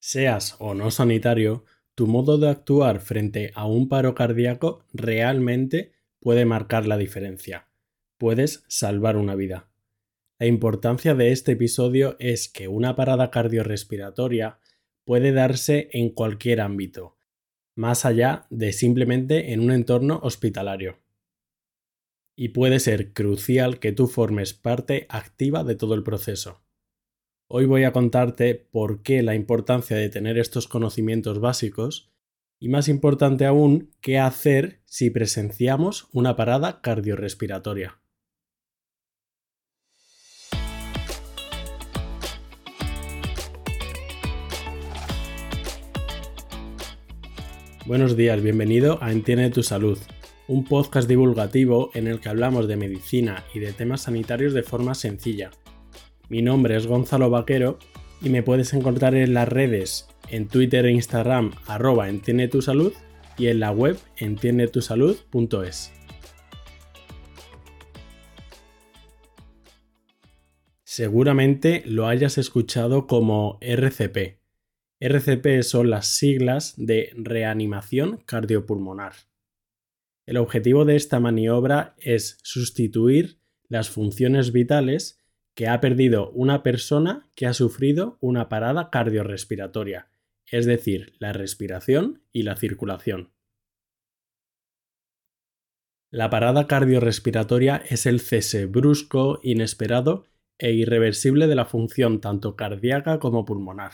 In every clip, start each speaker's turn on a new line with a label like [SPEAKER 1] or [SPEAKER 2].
[SPEAKER 1] Seas o no sanitario, tu modo de actuar frente a un paro cardíaco realmente puede marcar la diferencia. Puedes salvar una vida. La importancia de este episodio es que una parada cardiorrespiratoria puede darse en cualquier ámbito, más allá de simplemente en un entorno hospitalario. Y puede ser crucial que tú formes parte activa de todo el proceso. Hoy voy a contarte por qué la importancia de tener estos conocimientos básicos y más importante aún, qué hacer si presenciamos una parada cardiorrespiratoria. Buenos días, bienvenido a Entiende tu Salud, un podcast divulgativo en el que hablamos de medicina y de temas sanitarios de forma sencilla mi nombre es Gonzalo Vaquero y me puedes encontrar en las redes, en Twitter e Instagram, arroba entiende tu salud y en la web entiendetusalud.es. Seguramente lo hayas escuchado como RCP. RCP son las siglas de reanimación cardiopulmonar. El objetivo de esta maniobra es sustituir las funciones vitales que ha perdido una persona que ha sufrido una parada cardiorrespiratoria, es decir, la respiración y la circulación. La parada cardiorrespiratoria es el cese brusco, inesperado e irreversible de la función tanto cardíaca como pulmonar.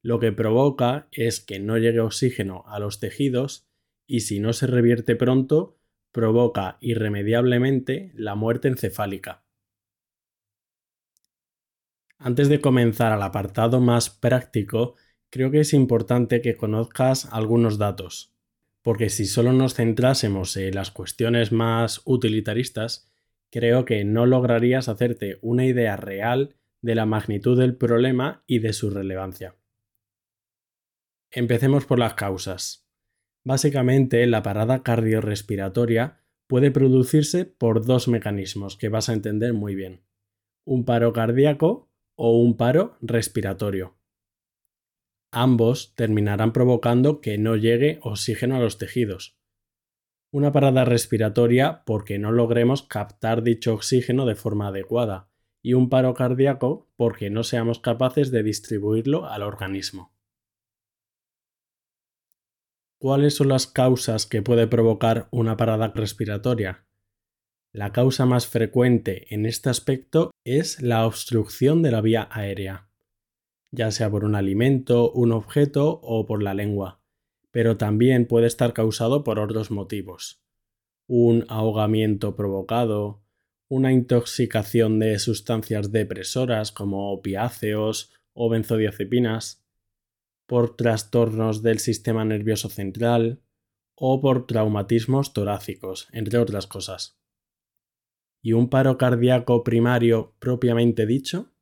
[SPEAKER 1] Lo que provoca es que no llegue oxígeno a los tejidos y si no se revierte pronto, provoca irremediablemente la muerte encefálica. Antes de comenzar al apartado más práctico, creo que es importante que conozcas algunos datos, porque si solo nos centrásemos en las cuestiones más utilitaristas, creo que no lograrías hacerte una idea real de la magnitud del problema y de su relevancia. Empecemos por las causas. Básicamente, la parada cardiorrespiratoria puede producirse por dos mecanismos que vas a entender muy bien. Un paro cardíaco o un paro respiratorio. Ambos terminarán provocando que no llegue oxígeno a los tejidos. Una parada respiratoria porque no logremos captar dicho oxígeno de forma adecuada y un paro cardíaco porque no seamos capaces de distribuirlo al organismo. ¿Cuáles son las causas que puede provocar una parada respiratoria? La causa más frecuente en este aspecto es la obstrucción de la vía aérea, ya sea por un alimento, un objeto o por la lengua, pero también puede estar causado por otros motivos. Un ahogamiento provocado, una intoxicación de sustancias depresoras como opiáceos o benzodiazepinas, por trastornos del sistema nervioso central o por traumatismos torácicos, entre otras cosas y un paro cardíaco primario propiamente dicho?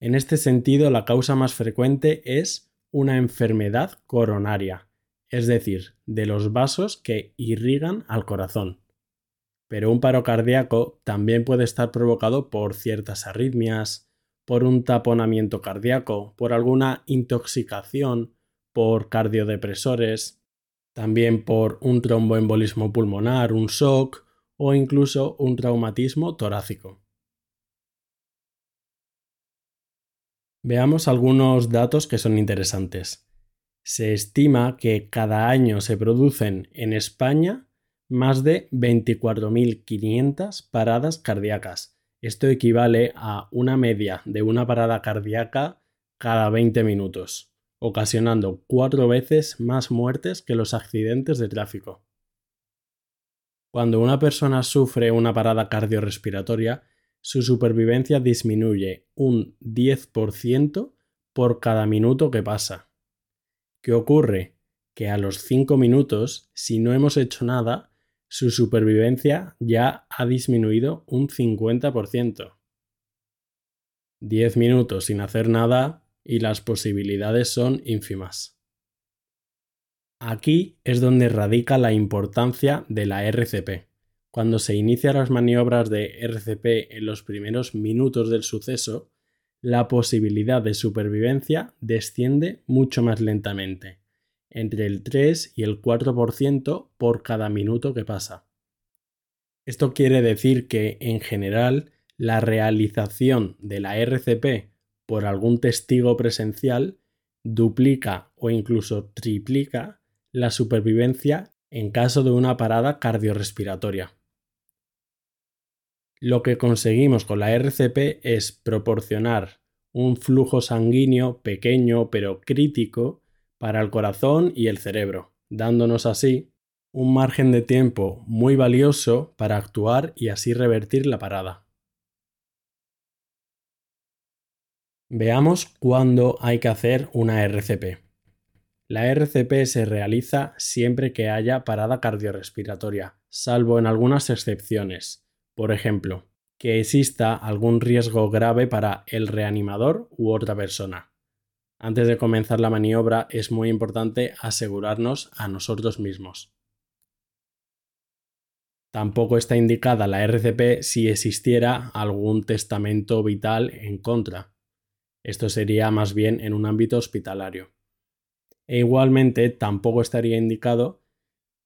[SPEAKER 1] En este sentido, la causa más frecuente es una enfermedad coronaria, es decir, de los vasos que irrigan al corazón. Pero un paro cardíaco también puede estar provocado por ciertas arritmias, por un taponamiento cardíaco, por alguna intoxicación, por cardiodepresores, también por un tromboembolismo pulmonar, un shock o incluso un traumatismo torácico. Veamos algunos datos que son interesantes. Se estima que cada año se producen en España más de 24.500 paradas cardíacas. Esto equivale a una media de una parada cardíaca cada 20 minutos, ocasionando cuatro veces más muertes que los accidentes de tráfico. Cuando una persona sufre una parada cardiorrespiratoria, su supervivencia disminuye un 10% por cada minuto que pasa. ¿Qué ocurre? Que a los 5 minutos, si no hemos hecho nada, su supervivencia ya ha disminuido un 50%. 10 minutos sin hacer nada y las posibilidades son ínfimas. Aquí es donde radica la importancia de la RCP. Cuando se inician las maniobras de RCP en los primeros minutos del suceso, la posibilidad de supervivencia desciende mucho más lentamente, entre el 3 y el 4% por cada minuto que pasa. Esto quiere decir que, en general, la realización de la RCP por algún testigo presencial duplica o incluso triplica la supervivencia en caso de una parada cardiorrespiratoria. Lo que conseguimos con la RCP es proporcionar un flujo sanguíneo pequeño pero crítico para el corazón y el cerebro, dándonos así un margen de tiempo muy valioso para actuar y así revertir la parada. Veamos cuándo hay que hacer una RCP. La RCP se realiza siempre que haya parada cardiorrespiratoria, salvo en algunas excepciones. Por ejemplo, que exista algún riesgo grave para el reanimador u otra persona. Antes de comenzar la maniobra es muy importante asegurarnos a nosotros mismos. Tampoco está indicada la RCP si existiera algún testamento vital en contra, esto sería más bien en un ámbito hospitalario. E igualmente tampoco estaría indicado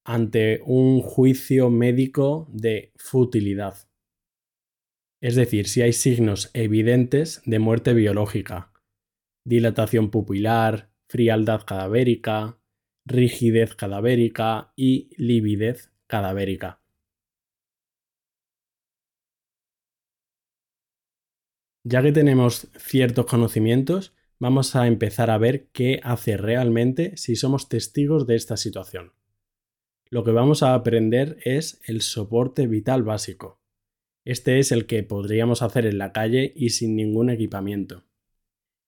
[SPEAKER 1] ante un juicio médico de futilidad. Es decir, si hay signos evidentes de muerte biológica, dilatación pupilar, frialdad cadavérica, rigidez cadavérica y lividez cadavérica. Ya que tenemos ciertos conocimientos, vamos a empezar a ver qué hace realmente si somos testigos de esta situación. Lo que vamos a aprender es el soporte vital básico. Este es el que podríamos hacer en la calle y sin ningún equipamiento.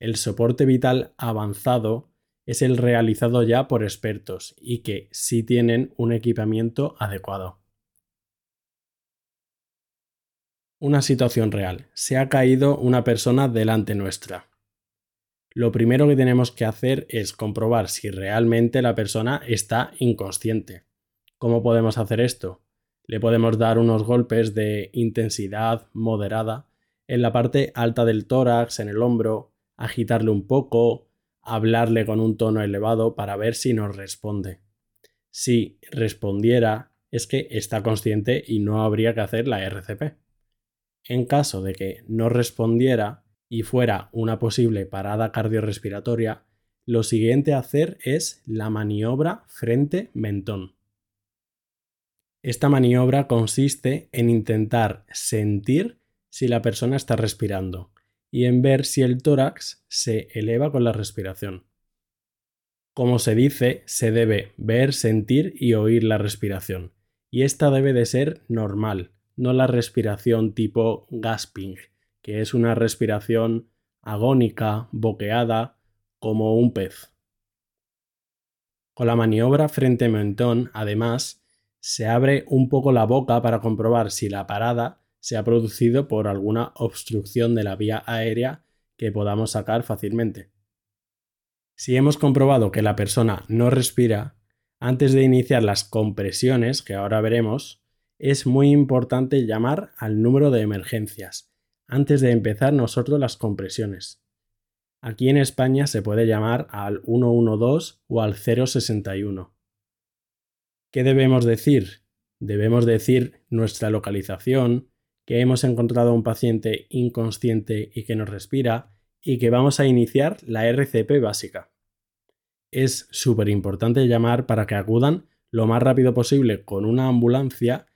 [SPEAKER 1] El soporte vital avanzado es el realizado ya por expertos y que sí tienen un equipamiento adecuado. Una situación real. Se ha caído una persona delante nuestra. Lo primero que tenemos que hacer es comprobar si realmente la persona está inconsciente. ¿Cómo podemos hacer esto? Le podemos dar unos golpes de intensidad moderada en la parte alta del tórax, en el hombro, agitarle un poco, hablarle con un tono elevado para ver si nos responde. Si respondiera, es que está consciente y no habría que hacer la RCP. En caso de que no respondiera y fuera una posible parada cardiorrespiratoria, lo siguiente a hacer es la maniobra frente-mentón. Esta maniobra consiste en intentar sentir si la persona está respirando y en ver si el tórax se eleva con la respiración. Como se dice, se debe ver, sentir y oír la respiración, y esta debe de ser normal, no la respiración tipo gasping, que es una respiración agónica, boqueada, como un pez. Con la maniobra frente mentón, además, se abre un poco la boca para comprobar si la parada se ha producido por alguna obstrucción de la vía aérea que podamos sacar fácilmente. Si hemos comprobado que la persona no respira, antes de iniciar las compresiones, que ahora veremos, es muy importante llamar al número de emergencias antes de empezar nosotros las compresiones. Aquí en España se puede llamar al 112 o al 061. ¿Qué debemos decir? Debemos decir nuestra localización, que hemos encontrado a un paciente inconsciente y que no respira, y que vamos a iniciar la RCP básica. Es súper importante llamar para que acudan lo más rápido posible con una ambulancia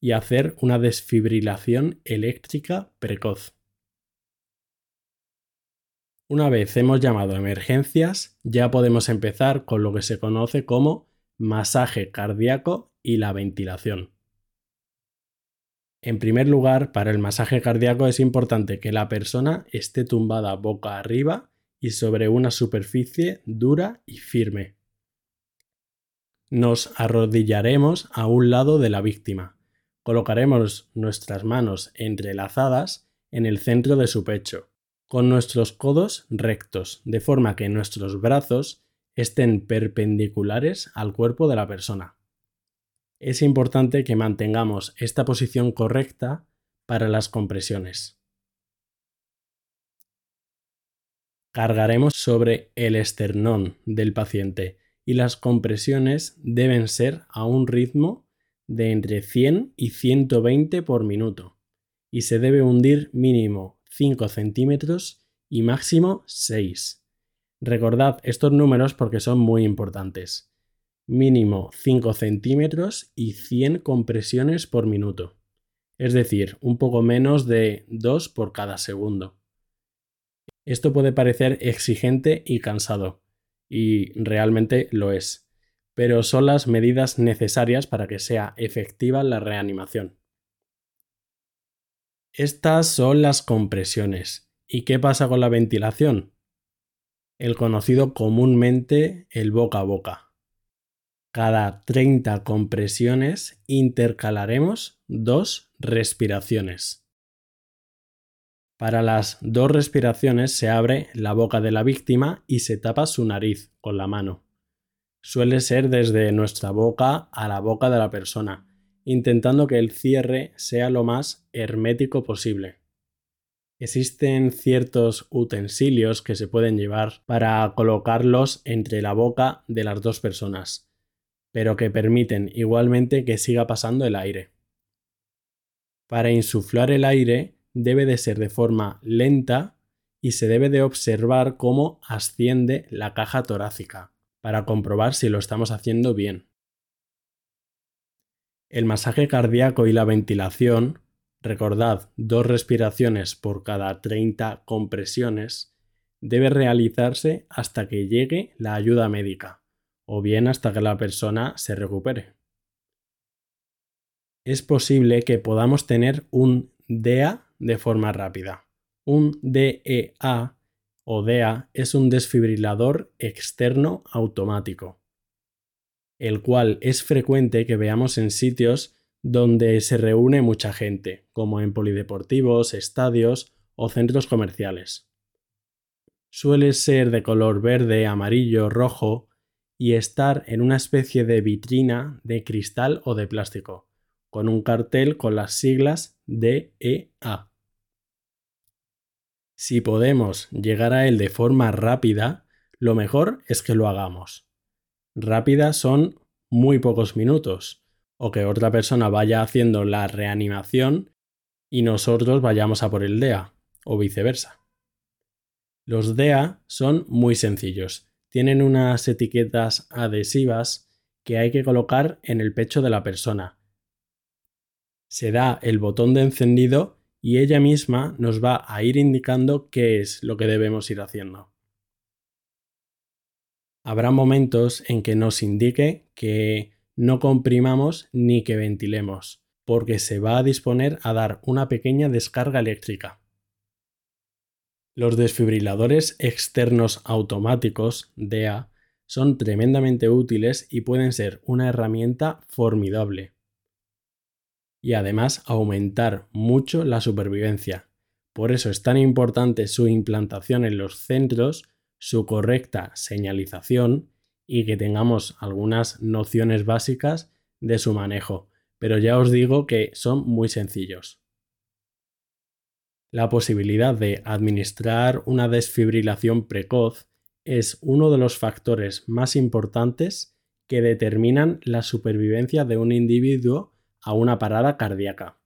[SPEAKER 1] y hacer una desfibrilación eléctrica precoz. Una vez hemos llamado a emergencias, ya podemos empezar con lo que se conoce como masaje cardíaco y la ventilación. En primer lugar, para el masaje cardíaco es importante que la persona esté tumbada boca arriba y sobre una superficie dura y firme. Nos arrodillaremos a un lado de la víctima, Colocaremos nuestras manos entrelazadas en el centro de su pecho, con nuestros codos rectos, de forma que nuestros brazos estén perpendiculares al cuerpo de la persona. Es importante que mantengamos esta posición correcta para las compresiones. Cargaremos sobre el esternón del paciente y las compresiones deben ser a un ritmo de entre 100 y 120 por minuto y se debe hundir mínimo 5 centímetros y máximo 6. Recordad estos números porque son muy importantes. Mínimo 5 centímetros y 100 compresiones por minuto. Es decir, un poco menos de 2 por cada segundo. Esto puede parecer exigente y cansado, y realmente lo es, pero son las medidas necesarias para que sea efectiva la reanimación. Estas son las compresiones. ¿Y qué pasa con la ventilación? El conocido comúnmente el boca a boca. Cada 30 compresiones intercalaremos dos respiraciones. Para las dos respiraciones se abre la boca de la víctima y se tapa su nariz con la mano. Suele ser desde nuestra boca a la boca de la persona, intentando que el cierre sea lo más hermético posible. Existen ciertos utensilios que se pueden llevar para colocarlos entre la boca de las dos personas, pero que permiten igualmente que siga pasando el aire. Para insuflar el aire debe de ser de forma lenta y se debe de observar cómo asciende la caja torácica para comprobar si lo estamos haciendo bien. El masaje cardíaco y la ventilación, recordad dos respiraciones por cada 30 compresiones, debe realizarse hasta que llegue la ayuda médica o bien hasta que la persona se recupere. Es posible que podamos tener un DEA de forma rápida. Un DEA o DEA es un desfibrilador externo automático, el cual es frecuente que veamos en sitios donde se reúne mucha gente, como en polideportivos, estadios o centros comerciales. Suele ser de color verde, amarillo, rojo y estar en una especie de vitrina de cristal o de plástico, con un cartel con las siglas DEA. Si podemos llegar a él de forma rápida, lo mejor es que lo hagamos. Rápida son muy pocos minutos, o que otra persona vaya haciendo la reanimación y nosotros vayamos a por el DEA, o viceversa. Los DEA son muy sencillos. Tienen unas etiquetas adhesivas que hay que colocar en el pecho de la persona. Se da el botón de encendido y ella misma nos va a ir indicando qué es lo que debemos ir haciendo. Habrá momentos en que nos indique que no comprimamos ni que ventilemos, porque se va a disponer a dar una pequeña descarga eléctrica. Los desfibriladores externos automáticos, DEA, son tremendamente útiles y pueden ser una herramienta formidable y además aumentar mucho la supervivencia. Por eso es tan importante su implantación en los centros, su correcta señalización y que tengamos algunas nociones básicas de su manejo, pero ya os digo que son muy sencillos. La posibilidad de administrar una desfibrilación precoz es uno de los factores más importantes que determinan la supervivencia de un individuo a una parada cardíaca.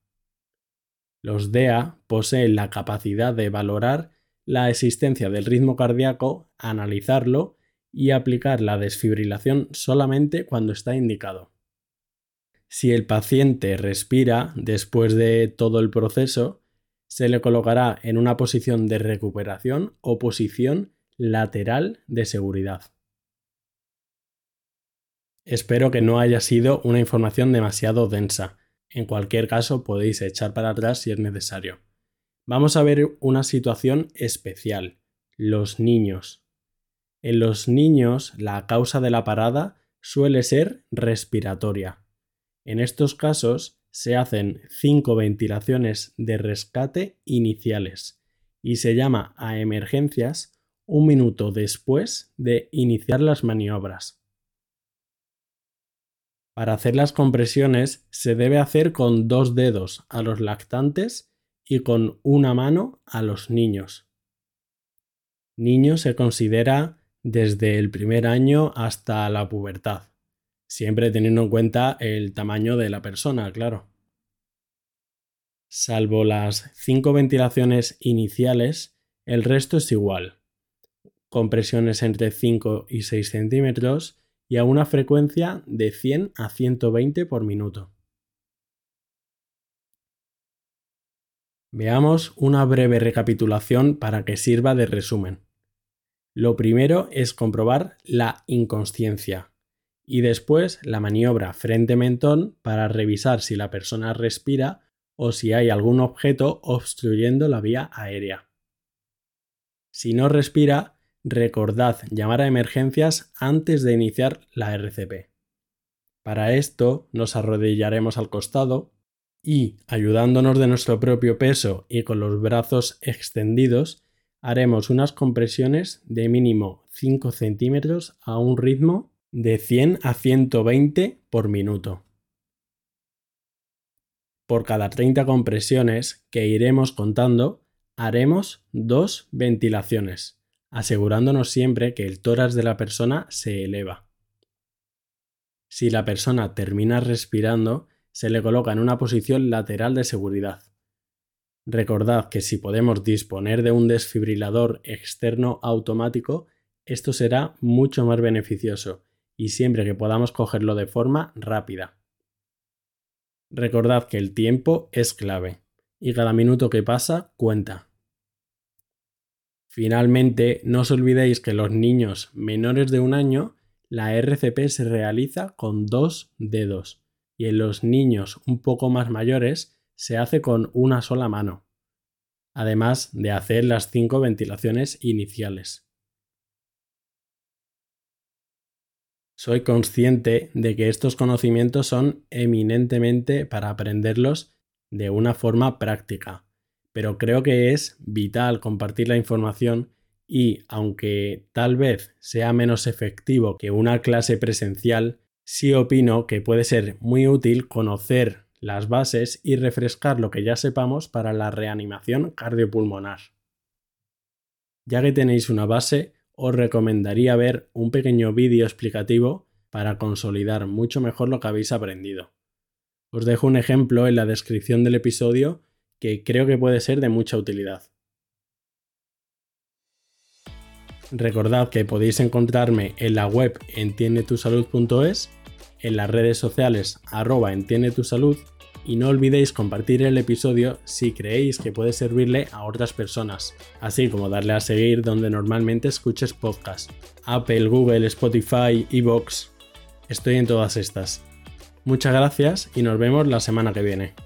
[SPEAKER 1] Los DEA poseen la capacidad de valorar la existencia del ritmo cardíaco, analizarlo y aplicar la desfibrilación solamente cuando está indicado. Si el paciente respira después de todo el proceso, se le colocará en una posición de recuperación o posición lateral de seguridad. Espero que no haya sido una información demasiado densa. En cualquier caso, podéis echar para atrás si es necesario. Vamos a ver una situación especial. Los niños. En los niños, la causa de la parada suele ser respiratoria. En estos casos, se hacen cinco ventilaciones de rescate iniciales y se llama a emergencias un minuto después de iniciar las maniobras. Para hacer las compresiones se debe hacer con dos dedos a los lactantes y con una mano a los niños. Niño se considera desde el primer año hasta la pubertad, siempre teniendo en cuenta el tamaño de la persona, claro. Salvo las cinco ventilaciones iniciales, el resto es igual. Compresiones entre 5 y 6 centímetros y a una frecuencia de 100 a 120 por minuto. Veamos una breve recapitulación para que sirva de resumen. Lo primero es comprobar la inconsciencia y después la maniobra frente-mentón para revisar si la persona respira o si hay algún objeto obstruyendo la vía aérea. Si no respira, recordad llamar a emergencias antes de iniciar la RCP. Para esto nos arrodillaremos al costado y, ayudándonos de nuestro propio peso y con los brazos extendidos, haremos unas compresiones de mínimo 5 centímetros a un ritmo de 100 a 120 por minuto. Por cada 30 compresiones que iremos contando, haremos dos ventilaciones, asegurándonos siempre que el tórax de la persona se eleva. Si la persona termina respirando, se le coloca en una posición lateral de seguridad. Recordad que si podemos disponer de un desfibrilador externo automático, esto será mucho más beneficioso y siempre que podamos cogerlo de forma rápida. Recordad que el tiempo es clave y cada minuto que pasa cuenta. Finalmente, no os olvidéis que los niños menores de un año la RCP se realiza con dos dedos y en los niños un poco más mayores se hace con una sola mano, además de hacer las cinco ventilaciones iniciales. Soy consciente de que estos conocimientos son eminentemente para aprenderlos de una forma práctica, pero creo que es vital compartir la información y, aunque tal vez sea menos efectivo que una clase presencial, sí opino que puede ser muy útil conocer las bases y refrescar lo que ya sepamos para la reanimación cardiopulmonar. Ya que tenéis una base, os recomendaría ver un pequeño vídeo explicativo para consolidar mucho mejor lo que habéis aprendido. Os dejo un ejemplo en la descripción del episodio que creo que puede ser de mucha utilidad. Recordad que podéis encontrarme en la web entiendetusalud.es, en las redes sociales arroba entiende tu salud y no olvidéis compartir el episodio si creéis que puede servirle a otras personas, así como darle a seguir donde normalmente escuches podcast. Apple, Google, Spotify, Evox. Estoy en todas estas. Muchas gracias y nos vemos la semana que viene.